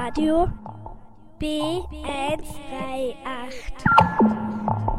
Radio B138.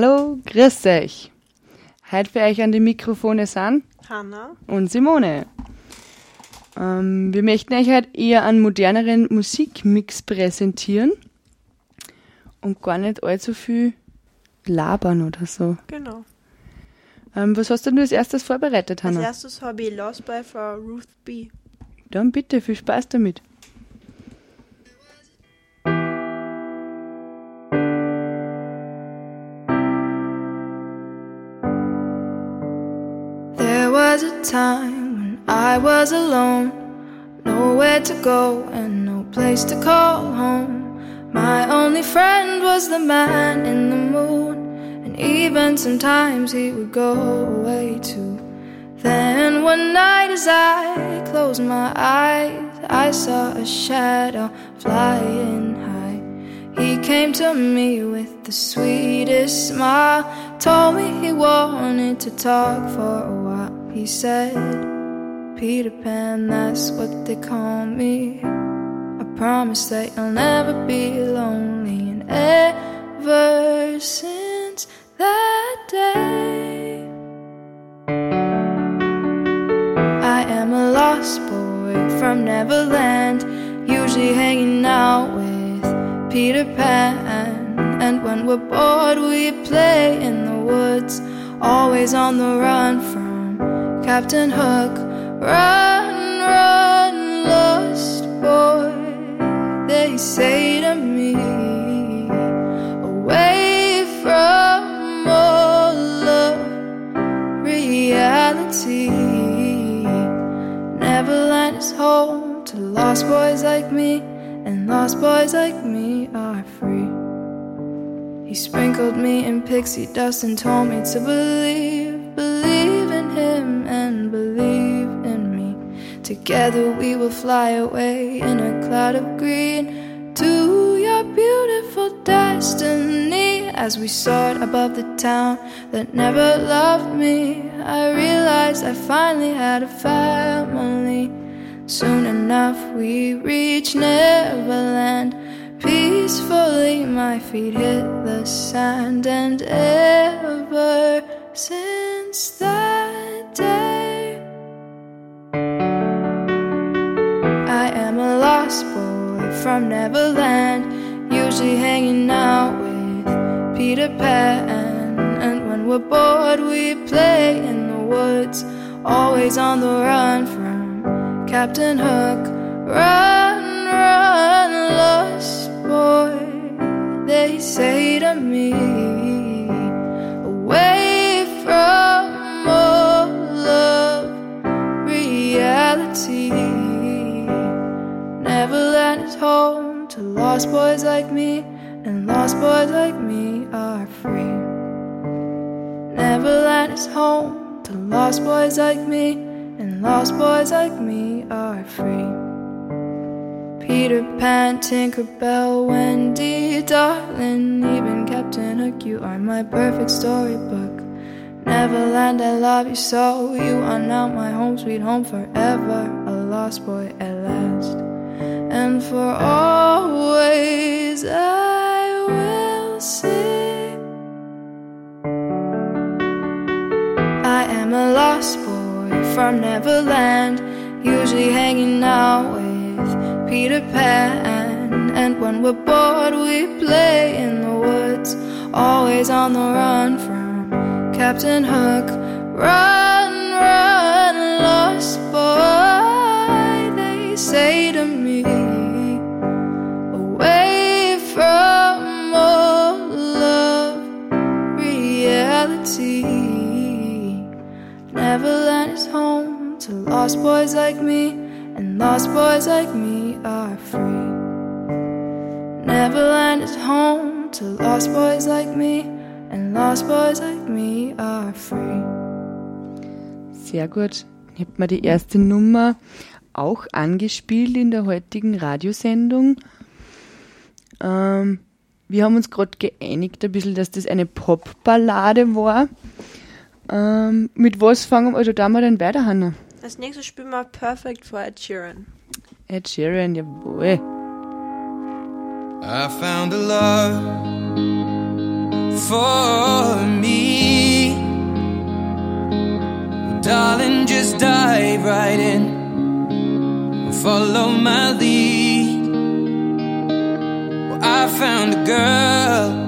Hallo, grüß euch. Heute für euch an die Mikrofone sind Hanna. und Simone. Ähm, wir möchten euch heute eher einen moderneren Musikmix präsentieren und gar nicht allzu viel labern oder so. Genau. Ähm, was hast denn du als erstes vorbereitet, Als Hannah? erstes habe ich Lost by for Ruth B. Dann bitte, viel Spaß damit. Time when I was alone, nowhere to go and no place to call home. My only friend was the man in the moon, and even sometimes he would go away too. Then one night, as I closed my eyes, I saw a shadow flying high. He came to me with the sweetest smile, told me he wanted to talk for a while. He said, Peter Pan, that's what they call me. I promise that you'll never be lonely. And ever since that day, I am a lost boy from Neverland, usually hanging out with Peter Pan. And when we're bored, we play in the woods, always on the run from Captain Hook. Run, run, lost boy, they say to me, away from all of reality. Neverland is home to lost boys like me, and lost boys like me are free. He sprinkled me in pixie dust and told me to believe, believe Together we will fly away in a cloud of green to your beautiful destiny. As we soared above the town that never loved me, I realized I finally had a family. Soon enough we reached Neverland. Peacefully my feet hit the sand, and ever since that lost boy from Neverland, usually hanging out with Peter Pan. And when we're bored, we play in the woods, always on the run from Captain Hook. Run, run, lost boy, they say to me. Away from is home to lost boys like me, and lost boys like me are free. Neverland is home to lost boys like me, and lost boys like me are free. Peter Pan, Tinker Bell, Wendy, darling, even Captain Hook, you are my perfect storybook. Neverland, I love you so. You are now my home, sweet home forever. A lost boy at. And for always I will sing. I am a lost boy from Neverland, usually hanging out with Peter Pan. And when we're bored, we play in the woods, always on the run from Captain Hook. Run, run, lost boy, they say to me. Neverland is home to lost boys like me, and lost boys like me are free. Neverland is home to lost boys like me, and lost boys like me are free. Sehr gut. Ich habe mir die erste Nummer auch angespielt in der heutigen Radiosendung. Ähm, wir haben uns gerade geeinigt, ein bisschen, dass das eine Popballade war. Ähm, mit was fangen wir, also da mal dann weiter, Hannah? Als nächstes spielen wir Perfect for Ed Sheeran. Ed Sheeran, jawohl. I found a love for me. Well, darling, just dive right in follow my lead. Well, I found a girl,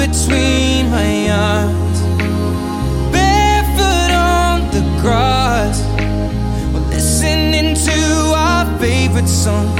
between my arms, barefoot on the grass. We're listening to our favorite song.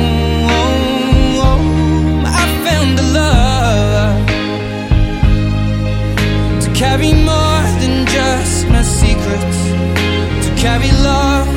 Carry love,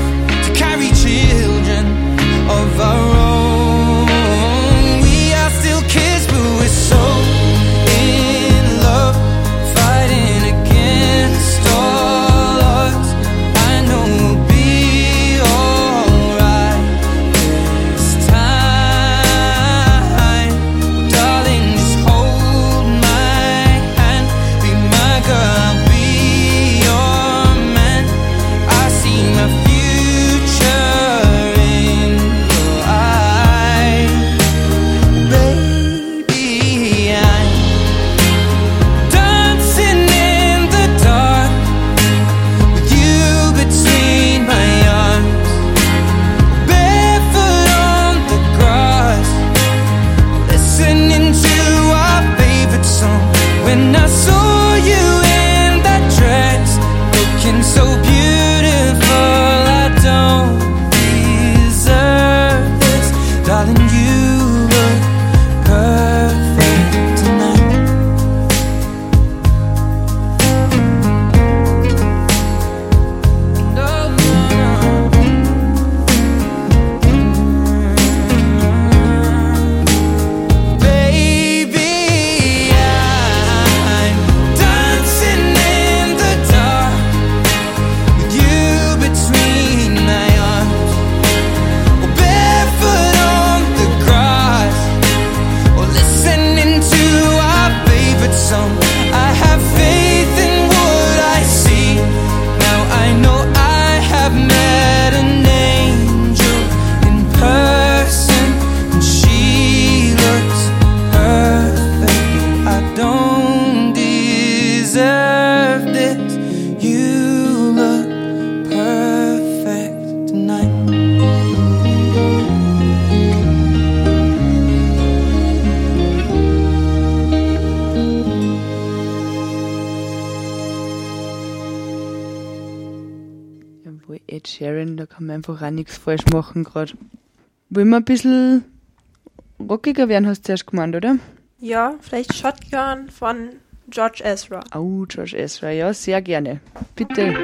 Sheeran, da kann man einfach auch nichts falsch machen gerade. Wollen wir ein bisschen rockiger werden, hast du zuerst gemeint, oder? Ja, vielleicht Shotgun von George Ezra. Oh, George Ezra, ja, sehr gerne. Bitte.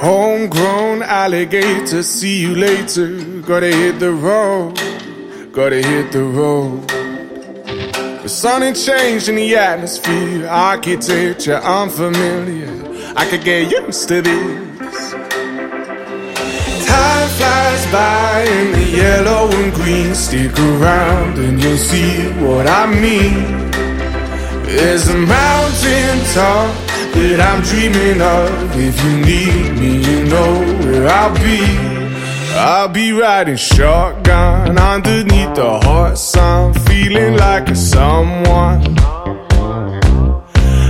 Homegrown alligator, see you later. Gotta hit the road, gotta hit the road. The sun ain't changed in the atmosphere, architecture unfamiliar. I could get used to this. Time flies by in the yellow and green. Stick around and you'll see what I mean. There's a mountain top that I'm dreaming of. If you need me, you know where I'll be. I'll be riding shotgun underneath the hot sun, feeling like a someone.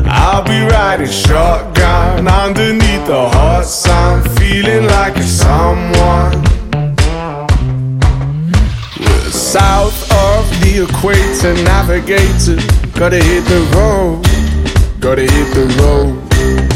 I'll be riding shotgun underneath the hot sun, feeling like a someone. We're south of the equator, navigator. Gotta hit the road, gotta hit the road.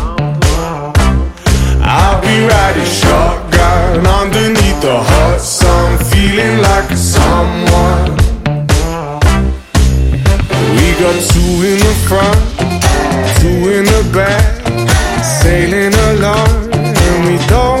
I'll be riding shotgun underneath the hot sun, feeling like someone. We got two in the front, two in the back, sailing along, and we don't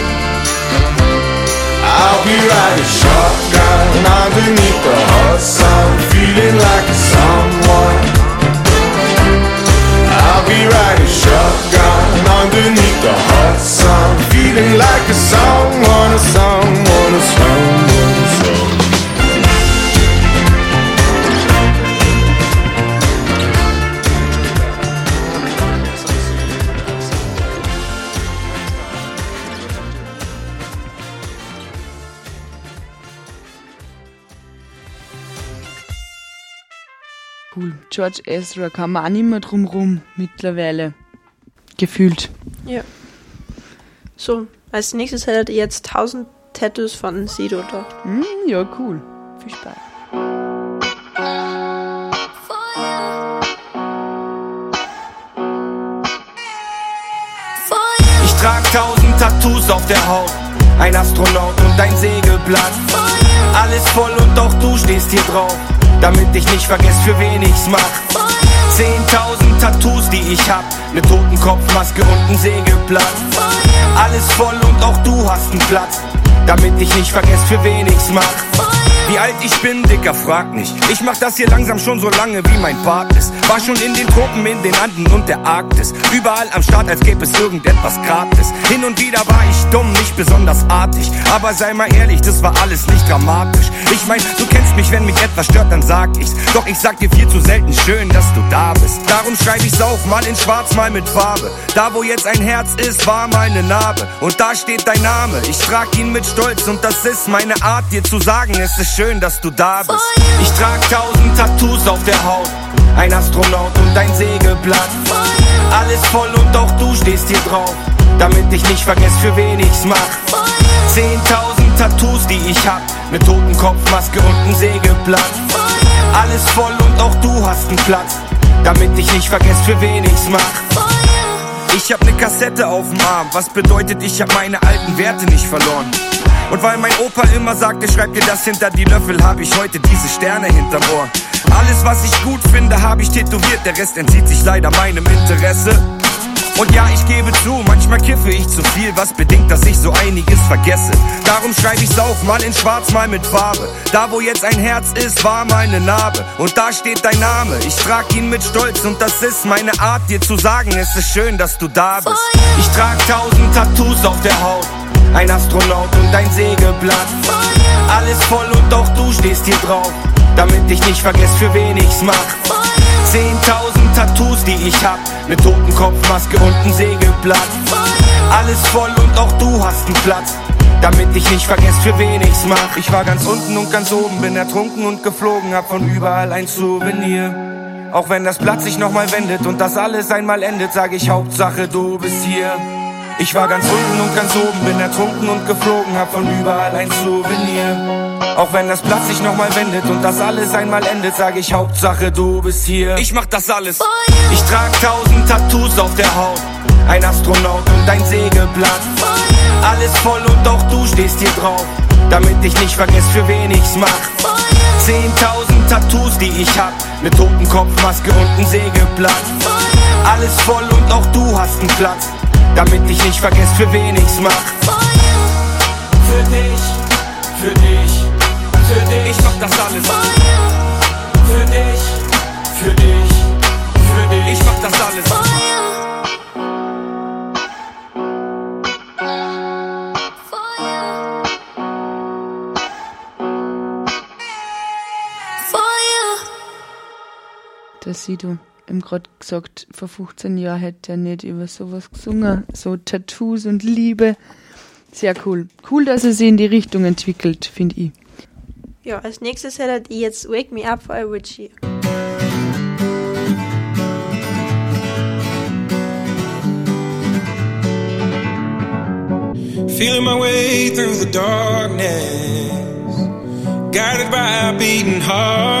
I'll be riding shotgun underneath the hot sun, feeling like a someone. I'll be riding shotgun underneath the hot sun, feeling like a someone, a someone, a someone. Cool. George Ezra kann man auch nicht mehr drum rum mittlerweile. Gefühlt. Ja. So, als nächstes hätte er jetzt 1000 Tattoos von Sido da. Mm, ja, cool. Viel Spaß. Ich trag 1000 Tattoos auf der Haut, ein Astronaut und ein Segelblatt. Alles voll und doch du stehst hier drauf. Damit ich nicht vergess, für wen ich's mach. Zehntausend Tattoos, die ich hab. Ne Totenkopfmaske und ein Segelblatt. Alles voll und auch du hast einen Platz. Damit ich nicht vergess, für wen ich's mach. Wie alt ich bin, Dicker, frag nicht. Ich mach das hier langsam schon so lange, wie mein Bart ist. War schon in den Tropen, in den Anden und der Arktis. Überall am Start, als gäbe es irgendetwas gratis. Hin und wieder war ich dumm, nicht besonders artig. Aber sei mal ehrlich, das war alles nicht dramatisch. Ich mein, du kennst mich, wenn mich etwas stört, dann sag ich's. Doch ich sag dir viel zu selten schön, dass du da bist. Darum schreib ich's auf, mal in schwarz, mal mit Farbe. Da, wo jetzt ein Herz ist, war meine Narbe. Und da steht dein Name. Ich trag ihn mit Stolz und das ist meine Art, dir zu sagen, es ist schön, dass du da bist. Ich trag tausend Tattoos auf der Haut. Ein Astronaut und ein Segelblatt. Alles voll und auch du stehst hier drauf. Damit ich nicht vergess, für wen ich's mach. Zehntausend Tattoos, die ich hab. Ne Totenkopfmaske und ein Segelblatt. Alles voll und auch du hast einen Platz. Damit ich nicht vergess, für wen ich's mach. Ich hab ne Kassette auf dem Arm, was bedeutet, ich hab meine alten Werte nicht verloren. Und weil mein Opa immer sagte, schreib dir das hinter die Löffel, hab ich heute diese Sterne hinterm Ohr. Alles, was ich gut finde, hab ich tätowiert, der Rest entzieht sich leider meinem Interesse. Und ja, ich gebe zu, manchmal kiffe ich zu viel, was bedingt, dass ich so einiges vergesse. Darum schreibe ich's auf, mal in schwarz, mal mit Farbe. Da, wo jetzt ein Herz ist, war meine Narbe. Und da steht dein Name, ich trag ihn mit Stolz und das ist meine Art, dir zu sagen, es ist schön, dass du da bist. Ich trag tausend Tattoos auf der Haut. Ein Astronaut und ein Segelblatt. Alles voll und auch du stehst hier drauf. Damit ich nicht vergess, für wen ich's mach. Zehntausend Tattoos, die ich hab. Ne Totenkopfmaske und ein Segelblatt. Alles voll und auch du hast einen Platz. Damit ich nicht vergess, für wen ich's mach. Ich war ganz unten und ganz oben, bin ertrunken und geflogen, hab von überall ein Souvenir. Auch wenn das Blatt sich nochmal wendet und das alles einmal endet, sag ich Hauptsache du bist hier. Ich war ganz unten und ganz oben, bin ertrunken und geflogen, hab von überall ein Souvenir. Auch wenn das Blatt sich nochmal wendet und das alles einmal endet, sag ich Hauptsache du bist hier. Ich mach das alles. Ich trag tausend Tattoos auf der Haut. Ein Astronaut und ein Segelblatt. Alles voll und auch du stehst hier drauf. Damit ich nicht vergess, für wen ich's mach. Zehntausend Tattoos, die ich hab. Ne Totenkopfmaske und ein Segelblatt. Alles voll und auch du hast einen Platz. Damit ich nicht vergess, für wen ich's mach. Für dich, für dich, für dich. Ich mach das alles. Für dich, für dich, für dich. Ich mach das alles. Das siehst du. Ihm gerade gesagt, vor 15 Jahren hätte er nicht über sowas gesungen. So Tattoos und Liebe. Sehr cool. Cool, dass er sich in die Richtung entwickelt, finde ich. Ja, als nächstes hättet ihr jetzt Wake Me Up for Avicii. Feeling my way through the darkness, guided by a beating heart.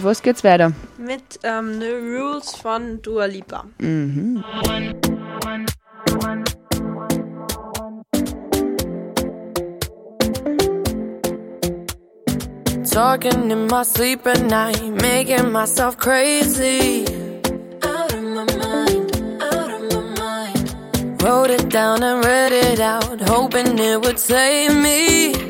Mit was geht's weiter? Mit ähm, The Rules von Dua Lipa. Mhm. Talking in my sleep at night, making myself crazy. Out of my mind, out of my mind. Wrote it down and read it out, hoping it would save me.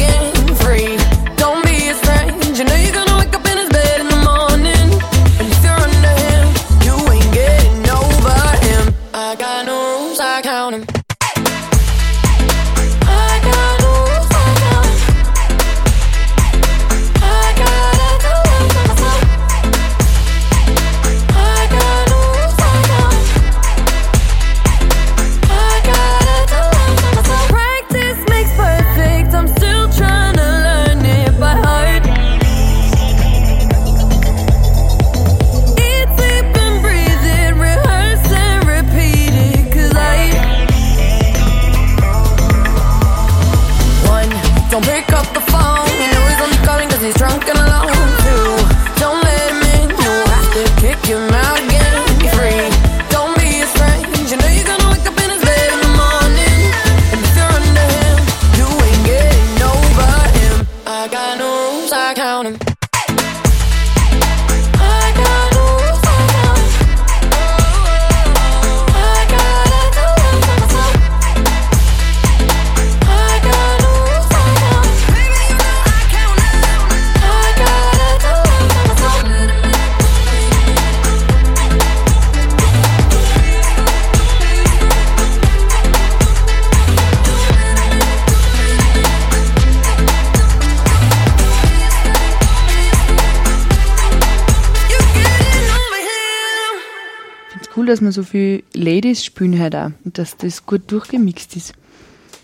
Dass man so viel Ladies spielen halt auch und dass das gut durchgemixt ist.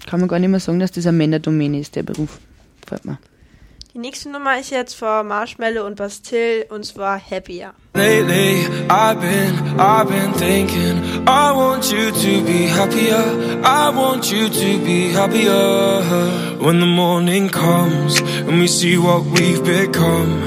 Kann man gar nicht mehr sagen, dass das eine Männerdomäne ist, der Beruf. Gefällt mir. Die nächste Nummer ist jetzt von Marshmallow und Bastille und zwar Happier. Lately, I've been, I've been thinking, I want you to be happier. I want you to be happier. When the morning comes and we see what we've become.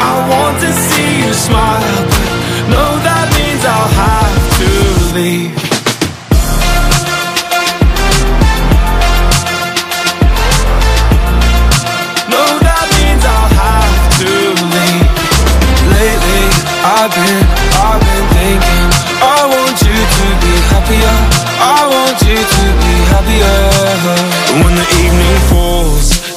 I want to see you smile. But no, that means I'll have to leave. No, that means I'll have to leave. Lately, I've been, I've been thinking I want you to be happier. I want you to be happier. When the evening falls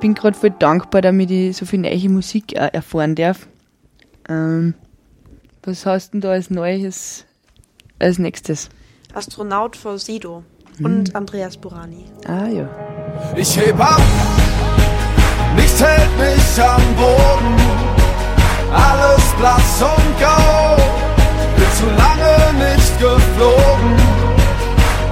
bin gerade voll dankbar, damit ich so viel neue Musik äh, erfahren darf. Ähm, was hast denn da als Neues als nächstes? Astronaut vor Sido und Andreas Burani. Ah ja. Ich heb ab, nichts hält mich am Boden. Alles blass und grau, bin zu lange nicht geflogen.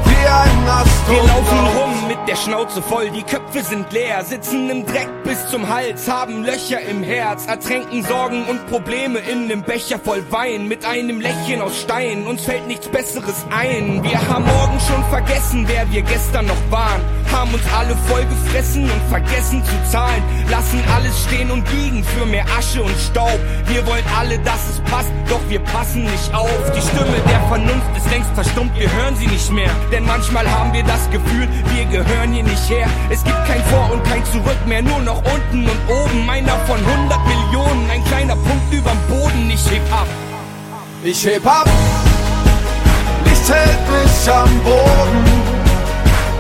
Wie ein Wir laufen Astronaut. rum der Schnauze voll, die Köpfe sind leer, sitzen im Dreck bis zum Hals, haben Löcher im Herz, ertränken Sorgen und Probleme in nem Becher voll Wein, mit einem Lächeln aus Stein, uns fällt nichts Besseres ein. Wir haben morgen schon vergessen, wer wir gestern noch waren, haben uns alle voll gefressen und vergessen zu zahlen, lassen alles stehen und liegen für mehr Asche und Staub. Wir wollen alle, dass es passt, doch wir passen nicht auf. Die Stimme der Vernunft ist längst verstummt, wir hören sie nicht mehr, denn manchmal haben wir das Gefühl, wir gehören hier nicht her. Es gibt kein Vor und kein Zurück mehr, nur noch unten und oben. Einer von 100 Millionen, ein kleiner Punkt überm Boden. Ich heb ab. Ich heb ab, nichts hält mich am Boden.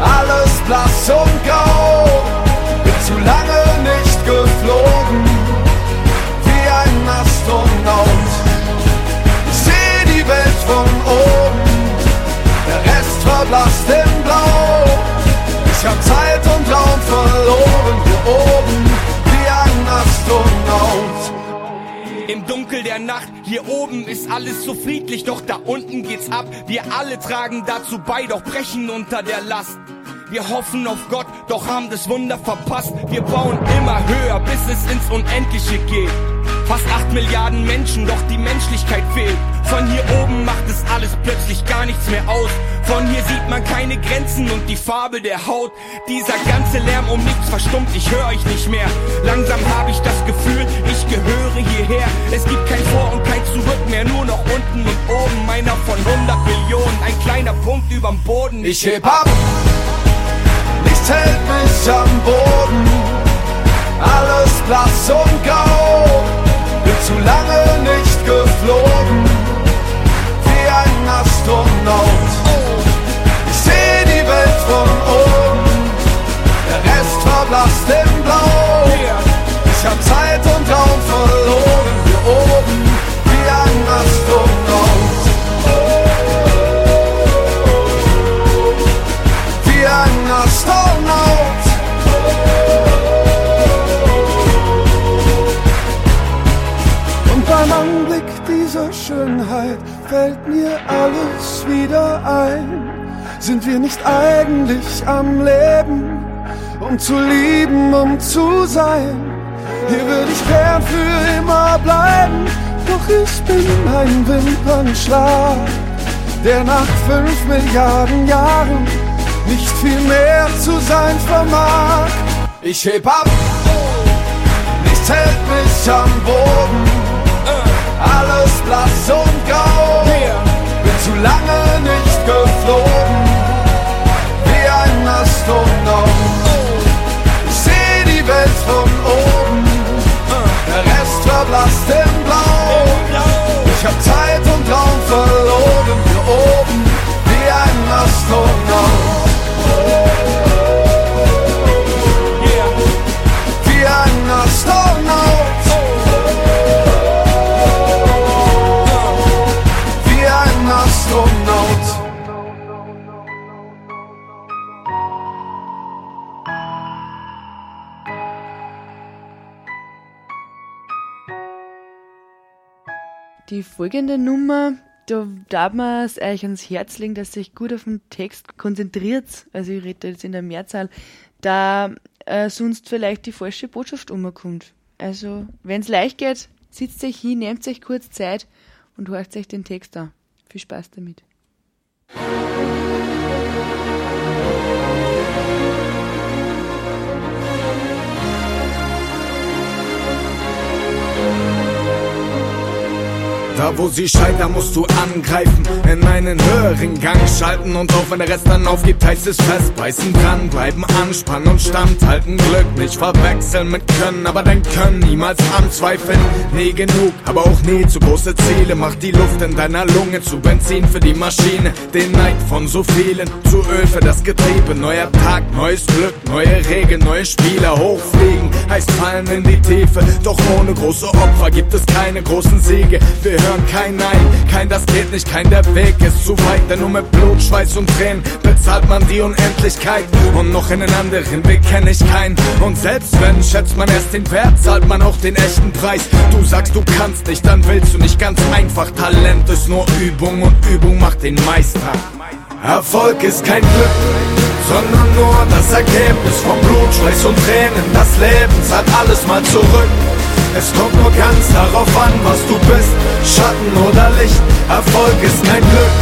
Alles blass und grau, bin zu lange nicht geflogen, wie ein Astronaut. Ich seh die Welt von oben, der Rest verblasst im Blau. Ich hab Zeit und Raum verloren, hier oben, wie ein Astronaut. Im Dunkel der Nacht, hier oben ist alles so friedlich, doch da unten geht's ab. Wir alle tragen dazu bei, doch brechen unter der Last. Wir hoffen auf Gott, doch haben das Wunder verpasst. Wir bauen immer höher, bis es ins Unendliche geht. Fast acht Milliarden Menschen, doch die Menschlichkeit fehlt. Von hier oben macht es alles plötzlich gar nichts mehr aus. Von hier sieht man keine Grenzen und die Farbe der Haut. Dieser ganze Lärm um nichts verstummt, ich höre euch nicht mehr. Langsam habe ich das Gefühl, ich gehöre hierher. Es gibt kein Vor und kein Zurück mehr, nur noch unten und oben. Meiner von 100 Millionen, ein kleiner Punkt überm Boden. Ich heb ab, nichts hält mich am Boden. Alles blass und grau, bin zu lange nicht geflogen, wie ein Astronaut. Ich seh die Welt von oben, der Rest verblasst im Blau. Ich hab Zeit und Raum verloren, hier oben, wie ein Astronaut. Fällt mir alles wieder ein. Sind wir nicht eigentlich am Leben, um zu lieben, um zu sein? Hier würde ich gern für immer bleiben, doch ich bin ein Wimpernschlag, der nach fünf Milliarden Jahren nicht viel mehr zu sein vermag. Ich heb ab, nichts hält mich am Boden. Alles blass und grau, bin zu lange nicht geflogen, wie ein Astronaut. Ich seh die Welt von oben, der Rest verblasst im Blau. Ich hab Zeit und Raum verloren, hier oben, wie ein Astronaut. Wie ein Astronaut. Die folgende Nummer, da darf man es euch ans Herz legen, dass ihr euch gut auf den Text konzentriert. Also ich rede jetzt in der Mehrzahl, da äh, sonst vielleicht die falsche Botschaft umkommt. Also, wenn es leicht geht, sitzt euch hin, nehmt euch kurz Zeit und hört euch den Text an. Viel Spaß damit. Da wo sie scheitern, musst du angreifen, in einen höheren Gang schalten und auch wenn der Rest dann aufgibt, heißt es festbeißen, dranbleiben, anspannen und standhalten, Glück nicht verwechseln mit Können, aber dein Können niemals anzweifeln. Nie genug, aber auch nie zu große Ziele, macht die Luft in deiner Lunge zu Benzin für die Maschine, den Neid von so vielen, zu Öl für das Getriebe, neuer Tag, neues Glück, neue Regeln, neue Spieler, hochfliegen, heißt fallen in die Tiefe, doch ohne große Opfer gibt es keine großen Siege, wir hören kein Nein, kein das geht nicht, kein der Weg ist zu weit, denn nur mit Blut, Schweiß und Tränen bezahlt man die Unendlichkeit und noch in den anderen Weg kenne ich keinen und selbst wenn schätzt man erst den Wert, zahlt man auch den echten Preis. Du sagst du kannst nicht, dann willst du nicht ganz einfach. Talent ist nur Übung und Übung macht den Meister. Erfolg ist kein Glück, sondern nur das Ergebnis von Blut, Schweiß und Tränen. Das Leben zahlt alles mal zurück. Es kommt nur ganz darauf an, was du bist, Schatten oder Licht. Erfolg ist kein Glück,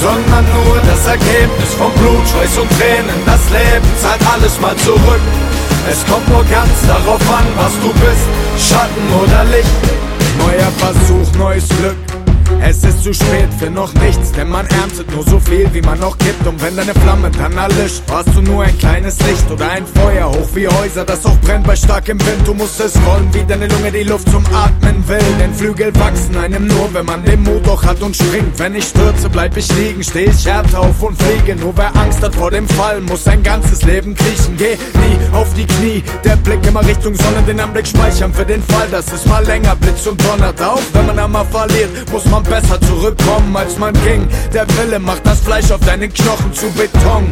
sondern nur das Ergebnis von Blut, Schweiß und Tränen. Das Leben zahlt alles mal zurück. Es kommt nur ganz darauf an, was du bist, Schatten oder Licht. Neuer Versuch, neues Glück. Es ist zu spät für noch nichts, denn man erntet nur so viel, wie man noch gibt. Und wenn deine Flamme dann erlischt, warst du nur ein kleines Licht oder ein Feuer hoch wie Häuser, das auch brennt bei starkem Wind. Du musst es wollen, wie deine Lunge die Luft zum Atmen will. Denn Flügel wachsen einem nur, wenn man den Mut doch hat und springt. Wenn ich stürze, bleib ich liegen, steh ich härter auf und fliege. Nur wer Angst hat vor dem Fall, muss sein ganzes Leben kriechen. Geh nie auf die Knie, der Blick immer Richtung Sonne, den Anblick speichern für den Fall, dass es mal länger blitzt und donnert. Auch wenn man einmal verliert, muss man besser zurückkommen, als man ging. Der Wille macht das Fleisch auf deinen Knochen zu Beton.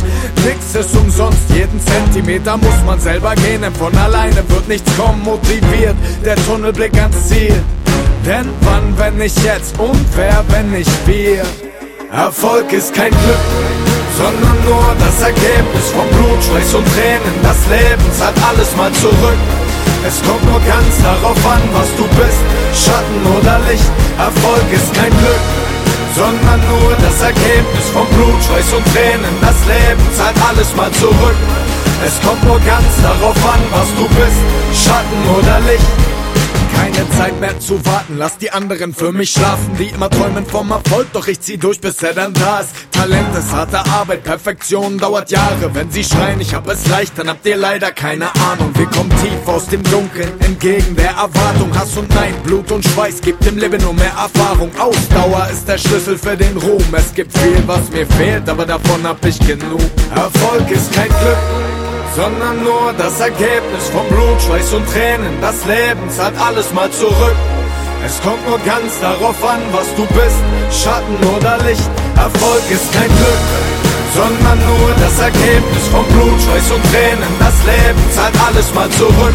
Nix ist umsonst, jeden Zentimeter muss man selber gehen, denn von alleine wird nichts kommen. Motiviert, der Tunnelblick ans Ziel. Denn wann, wenn nicht jetzt und wer, wenn nicht wir? Erfolg ist kein Glück, sondern nur das Ergebnis von Blut, Schweiß und Tränen. Das Leben zahlt alles mal zurück. Es kommt nur ganz darauf an, was du bist, Schatten oder Licht. Erfolg ist kein Glück, sondern nur das Ergebnis von Blut, Schweiß und Tränen. Das Leben zahlt alles mal zurück. Es kommt nur ganz darauf an, was du bist, Schatten oder Licht. Keine Zeit mehr zu warten, lass die anderen für mich schlafen, die immer träumen vom Erfolg, doch ich zieh durch, bis er dann da ist. Talent ist harte Arbeit, Perfektion dauert Jahre. Wenn sie schreien, ich hab es leicht, dann habt ihr leider keine Ahnung. Wir kommen tief aus dem Dunkeln, entgegen der Erwartung. Hass und Nein, Blut und Schweiß gibt im Leben nur mehr Erfahrung. Ausdauer ist der Schlüssel für den Ruhm. Es gibt viel, was mir fehlt, aber davon hab ich genug. Erfolg ist kein Glück sondern nur das Ergebnis von Blut, Schweiß und Tränen. Das Leben zahlt alles mal zurück. Es kommt nur ganz darauf an, was du bist, Schatten oder Licht. Erfolg ist kein Glück, sondern nur das Ergebnis von Blut, Schweiß und Tränen. Das Leben zahlt alles mal zurück.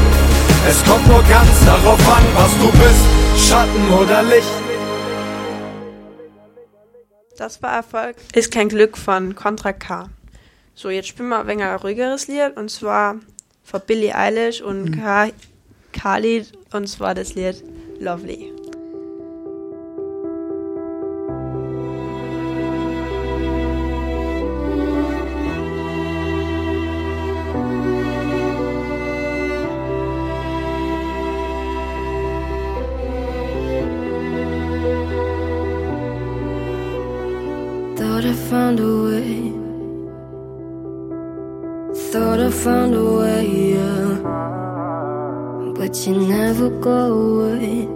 Es kommt nur ganz darauf an, was du bist, Schatten oder Licht. Das war Erfolg. Ist kein Glück von Contra K. So, jetzt spielen wir ein wenig ein ruhigeres Lied und zwar von Billie Eilish und Ka Khalid und zwar das Lied Lovely. But you never go away.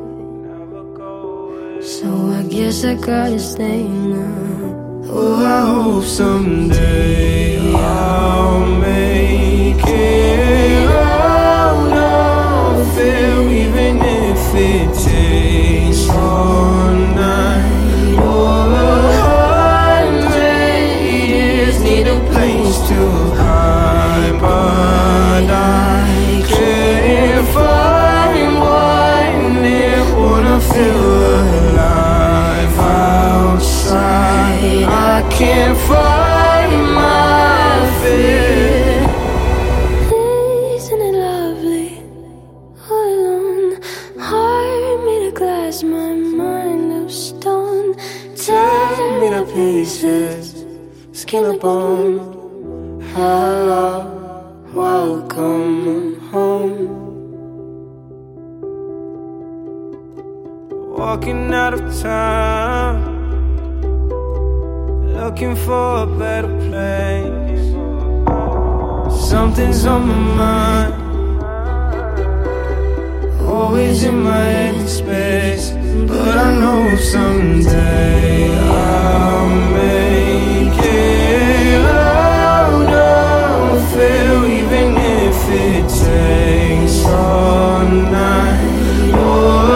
So I guess I gotta stay now. Oh, I hope someday I'll make it out of there, even if it takes all night or a hundred years. Need a place to hide, Walking out of town, looking for a better place. Something's on my mind, always in my head space. But I know someday I'll make it out of here, even if it takes all night or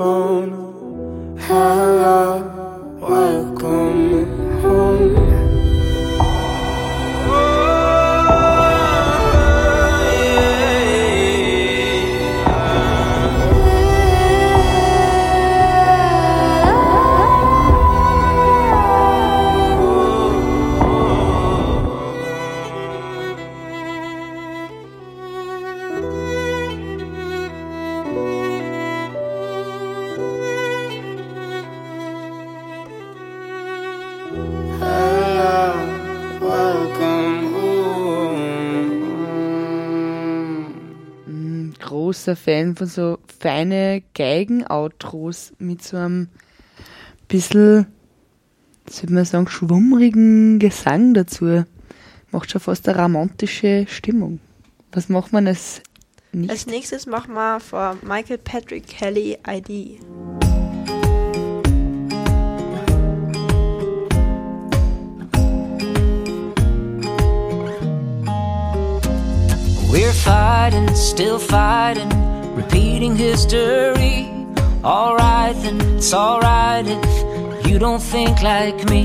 bone. Von so feine Geigen-Outros mit so einem bisschen, sollte man sagen, schwummrigen Gesang dazu. Macht schon fast eine romantische Stimmung. Was macht man als nicht? Als nächstes machen wir vor Michael Patrick Kelly ID. We're fighting, still fighting, repeating history. Alright then, it's alright if you don't think like me.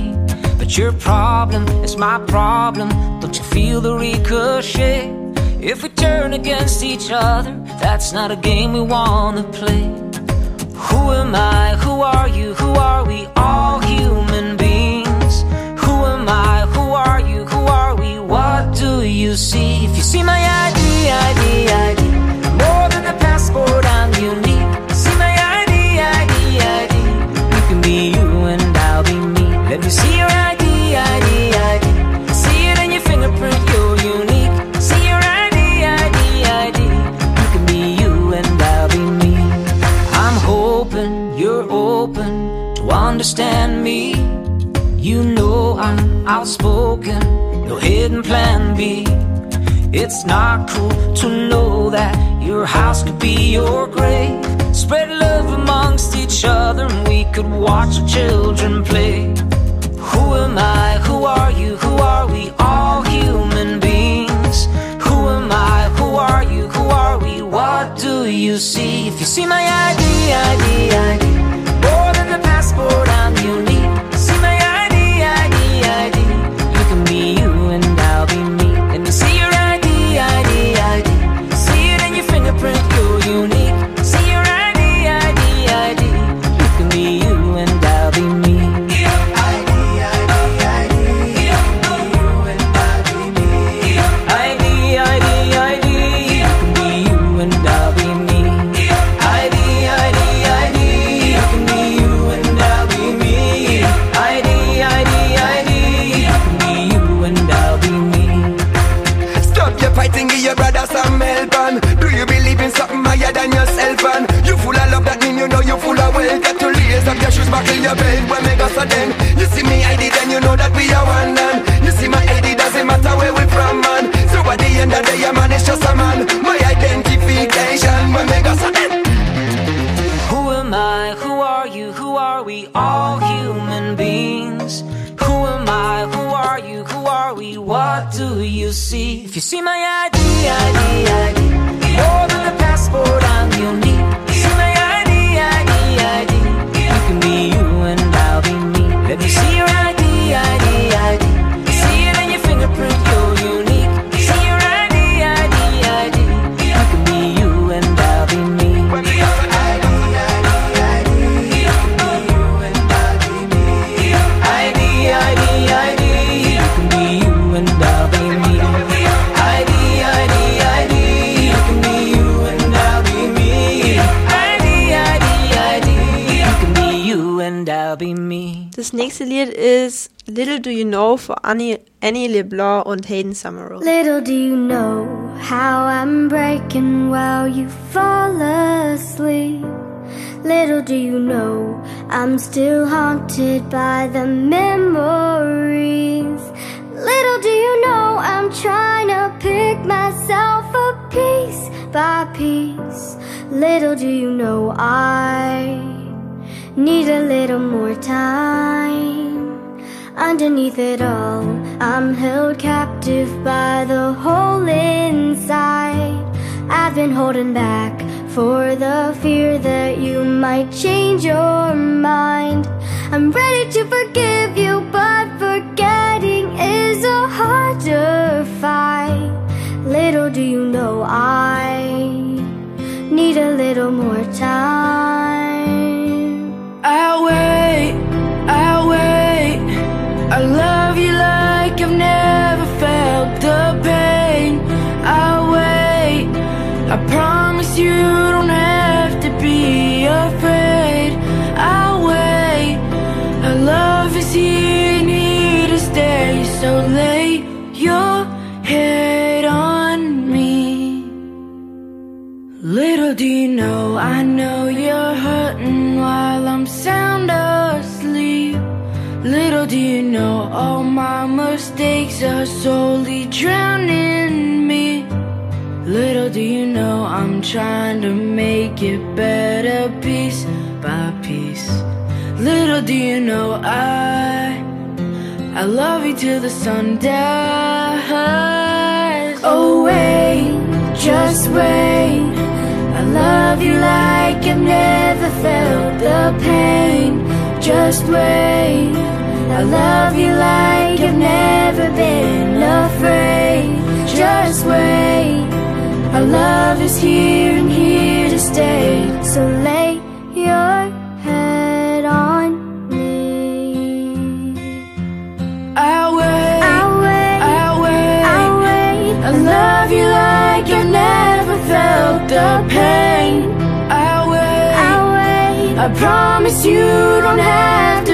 But your problem is my problem. Don't you feel the ricochet? If we turn against each other, that's not a game we wanna play. Who am I? Who are you? Who are we? All human beings. Who am I? Who are you? Who are we? What do you see? If you see my outspoken, no hidden plan B. It's not cool to know that your house could be your grave. Spread love amongst each other and we could watch our children play. Who am I? Who are you? Who are we? All human beings. Who am I? Who are you? Who are we? What do you see? If you see my ID, ID, ID, more than a passport, You Annie, Annie LeBlanc und Hayden Summerall. Little do you know how I'm breaking while you fall asleep. Little do you know I'm still haunted by the memories. Little do you know I'm trying to pick myself up piece by piece. Little do you know I need a little more time. Underneath it all, I'm held captive by the hole inside. I've been holding back for the fear that you might change your mind. I'm ready to forgive you, but forgetting is a harder fight. Little do you know I need a little more time. I'll wait. I love you like I've never felt the pain. I'll wait. I promise you don't have to be afraid. I'll wait. Our love is here and to stay. So lay your head on me. Little do you know, I know you're hurting while I'm sound asleep. Little do you know, all my mistakes are slowly drowning me. Little do you know, I'm trying to make it better piece by piece. Little do you know, I I love you till the sun dies. Oh, wait, just wait. I love you like I've never felt the pain. Just wait. I love you like I've never been afraid. Just wait. Our love is here and here to stay. So lay your head on me. I'll wait, I'll wait, I'll wait, I'll wait. I love you like I've never felt the pain. I'll wait, I'll wait. I promise you don't have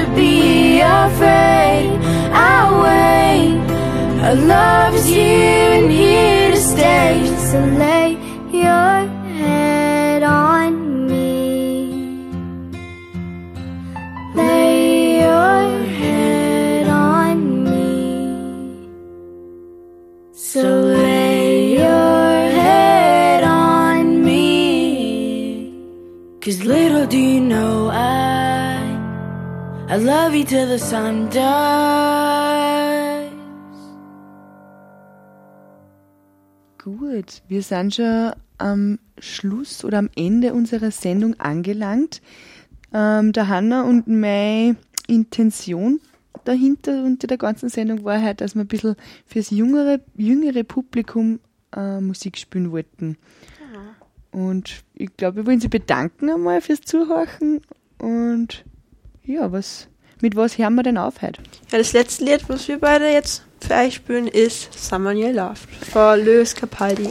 afraid. I'll wait. Our love is here and here to stay. So lay your head on me. Lay your head on me. So lay your head on me. Cause little do you know I I love you till the sun dies. Gut, wir sind schon am Schluss oder am Ende unserer Sendung angelangt. Ähm, der Hanna und meine Intention dahinter unter der ganzen Sendung war halt, dass wir ein bisschen fürs jüngere, jüngere Publikum äh, Musik spielen wollten. Und ich glaube, wir wollen Sie bedanken einmal fürs Zuhören. Und ja, was, mit was hören wir denn auf heute? Ja, das letzte Lied, was wir beide jetzt für euch spielen, ist Someone You Loved von Lewis Capaldi.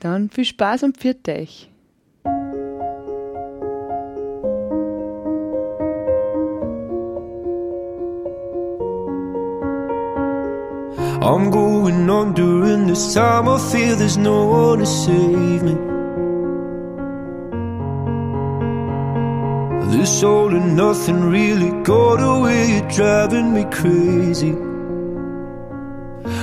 Dann viel Spaß und pfiat euch. I'm going on during this time. I feel there's no one to save me. This all and nothing really got away, driving me crazy.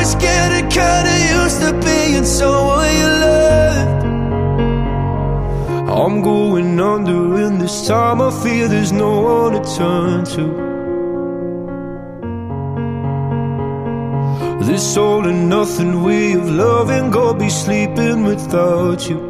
Was getting kinda used to being someone you loved. I'm going under, and this time I feel there's no one to turn to. This all and nothing way of loving, go be sleeping without you.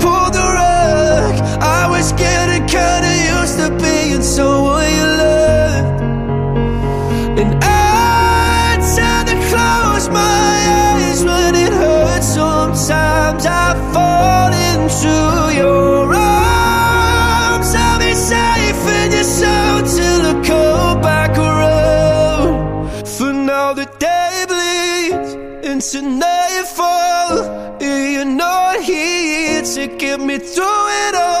was scared and kinda used to being someone you loved. And I tend to close my eyes when it hurts. Sometimes I fall into your arms. I'll be safe in your soul till I come back around. For now the day bleeds into nightfall. And you're not here to get me through it all.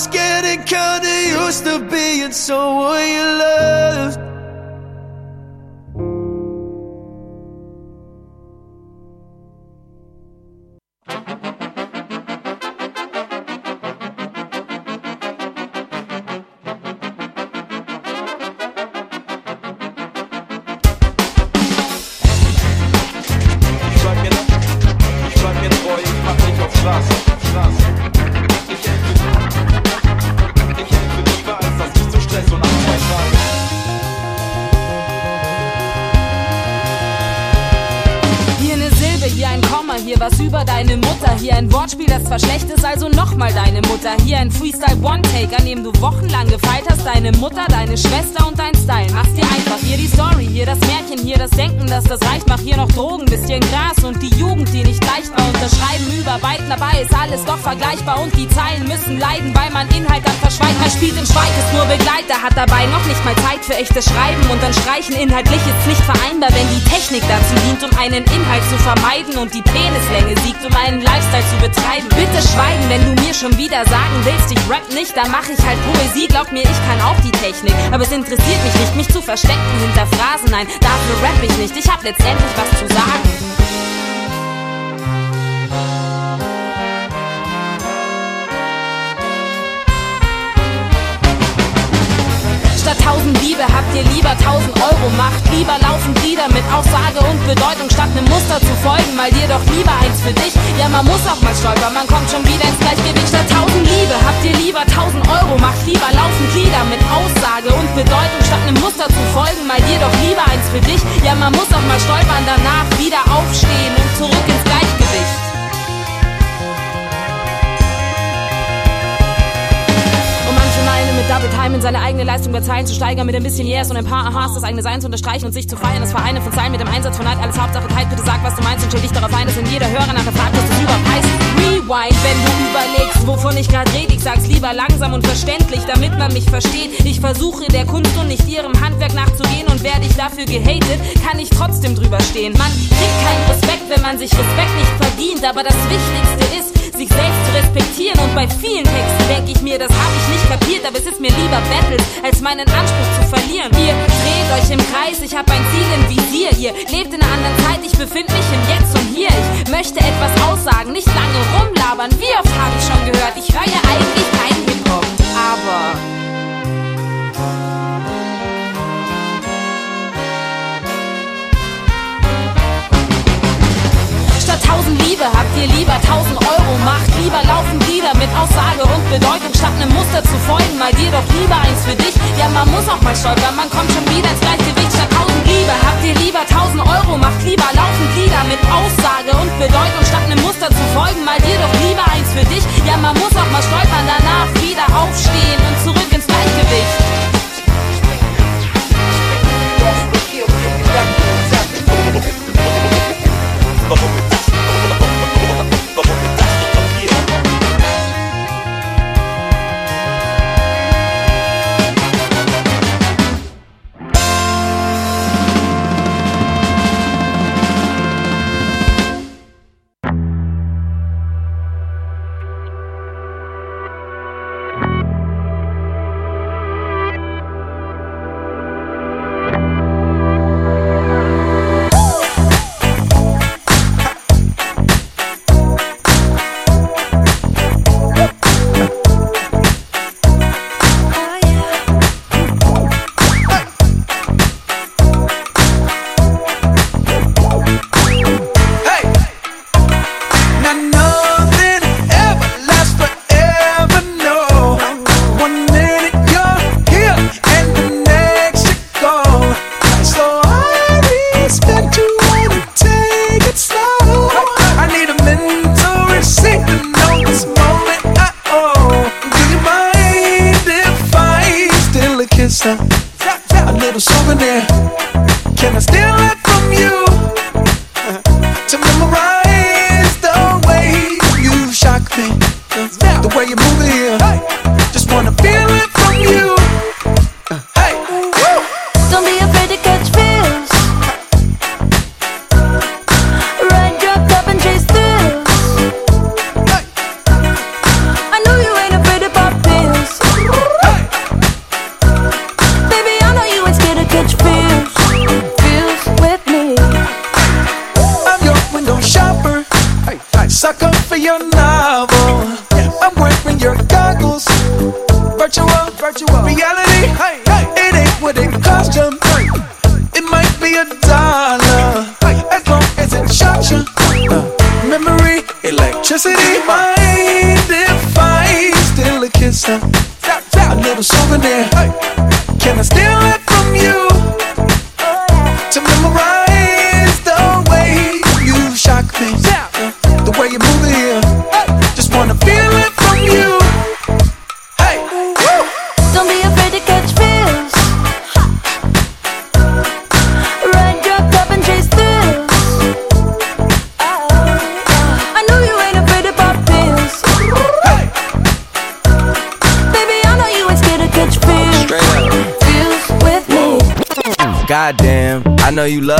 was getting kinda used to being someone you loved. Deine Mutter, deine Schwester und dein Style. Mach's dir einfach. Hier die Story, hier das Märchen, hier das Denken, dass das reicht. Mach hier noch Drogen, alles doch vergleichbar. Und die Zeilen müssen leiden, weil man Inhalt dann verschweigt. Man spielt im Schweig, ist nur Begleiter, hat dabei noch nicht mal Zeit für echtes Schreiben. Und dann streichen inhaltlich ist nicht vereinbar, wenn die Technik dazu dient, um einen Inhalt zu vermeiden und die Penislänge siegt, um einen Lifestyle zu betreiben. Bitte schweigen, wenn du mir schon wieder sagen willst, ich rap nicht, dann mach ich halt Poesie. Glaub mir, ich kann auch die Technik, aber es interessiert mich nicht, mich zu verstecken hinter Phrasen. Nein, dafür rap ich nicht, ich hab letztendlich was zu sagen. Liebe habt ihr lieber tausend Euro Macht. Lieber laufen Glieder mit Aussage und Bedeutung, statt einem Muster zu folgen. Mal dir doch lieber eins für dich. Ja, man muss auch mal stolpern, man kommt schon wieder ins Gleichgewicht. Statt tausend Liebe habt ihr lieber tausend Euro Macht. Lieber laufen Glieder mit Aussage und Bedeutung, statt einem Muster zu folgen. Mal dir doch lieber eins für dich. Ja, man muss auch mal stolpern, danach wieder aufstehen und zurück ins Gleichgewicht. Meinen mit Double Time in seine eigene Leistung bei Zeilen zu steigern, mit ein bisschen Yes und ein paar Aha's das eigene Sein zu unterstreichen und sich zu feiern. Das Vereine von Zeilen mit dem Einsatz von Neid, alles Hauptsache Zeit. Bitte sag, was du meinst und stell dich darauf ein, dass in jeder Hörer nachher fragt, was das überhaupt heißt. Rewind, wenn du überlegst, wovon ich gerade rede. Ich sag's lieber langsam und verständlich, damit man mich versteht. Ich versuche der Kunst und nicht ihrem Handwerk nachzugehen und werde ich dafür gehatet, kann ich trotzdem drüber stehen. Man kriegt keinen Respekt, wenn man sich Respekt nicht verdient, aber das Wichtigste ist, sich selbst zu respektieren und bei vielen Texten denke ich mir, das habe ich nicht kapiert, aber es ist mir lieber Battles, als meinen Anspruch zu verlieren. Ihr dreht euch im Kreis, ich habe ein Ziel im Visier, ihr lebt in einer anderen Zeit, ich befinde mich im Jetzt und hier. Ich möchte etwas aussagen, nicht lange rumlabern, wie oft habe ich schon gehört, ich höre ja eigentlich keinen Hip-Hop, aber... Liebe habt ihr lieber tausend Euro Macht. Lieber laufen Lieder mit Aussage und Bedeutung, statt einem Muster zu folgen. Mal dir doch lieber eins für dich. Ja, man muss auch mal stolpern, man kommt schon wieder ins Gleichgewicht. Statt tausend Liebe habt ihr lieber tausend Euro Macht. Lieber laufen Lieder mit Aussage und electricity. Mind if I steal a kiss? A little souvenir. Can know you love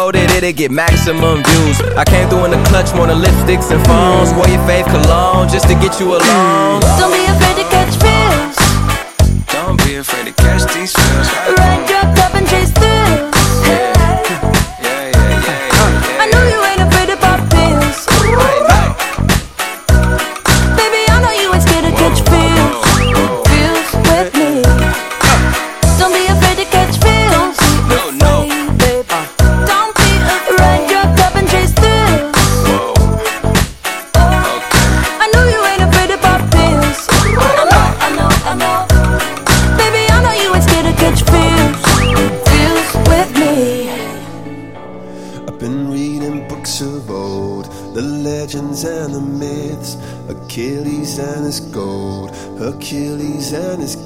it, it'll get maximum views. I came through in the clutch more than lipsticks and phones. Wore your fave cologne just to get you alone. Don't be afraid to catch feels. Don't be afraid to catch these feels. Ride dropped up